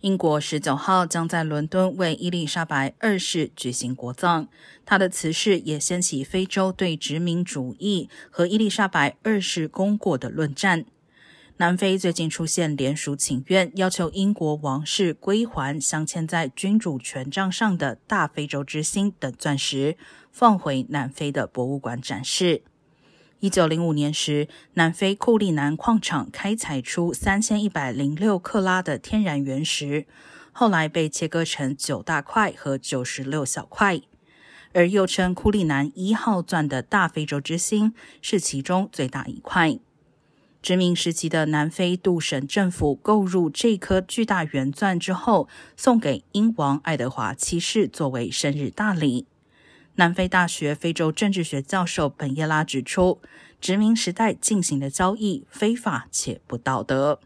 英国十九号将在伦敦为伊丽莎白二世举行国葬，他的辞世也掀起非洲对殖民主义和伊丽莎白二世功过的论战。南非最近出现联署请愿，要求英国王室归还镶嵌在君主权杖上的大非洲之星等钻石，放回南非的博物馆展示。一九零五年时，南非库利南矿场开采出三千一百零六克拉的天然原石，后来被切割成九大块和九十六小块，而又称库利南一号钻的大非洲之星是其中最大一块。殖民时期的南非杜省政府购入这颗巨大原钻之后，送给英王爱德华七世作为生日大礼。南非大学非洲政治学教授本耶拉指出，殖民时代进行的交易非法且不道德。